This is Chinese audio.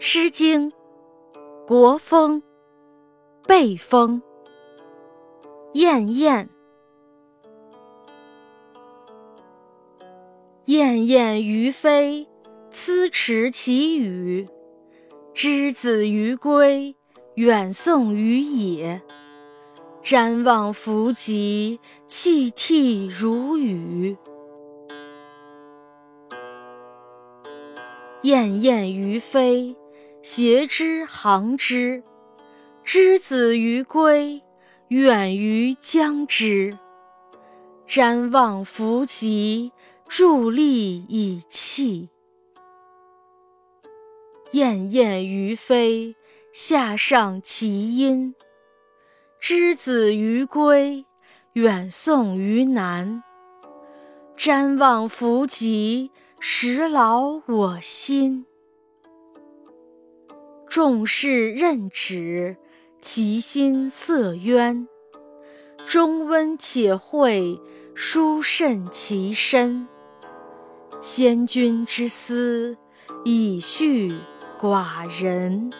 《诗经·国风·背风·燕燕》：燕燕于飞，缁持其羽。之子于归，远送于野。瞻望弗及，泣涕如雨。燕燕于飞。携之行之，之子于归，远于将之。瞻望弗及，伫立以泣。燕燕于飞，下上其音。之子于归，远送于南。瞻望弗及，实劳我心。众士任止，其心色渊。中温且惠，殊甚其身。先君之思，以恤寡人。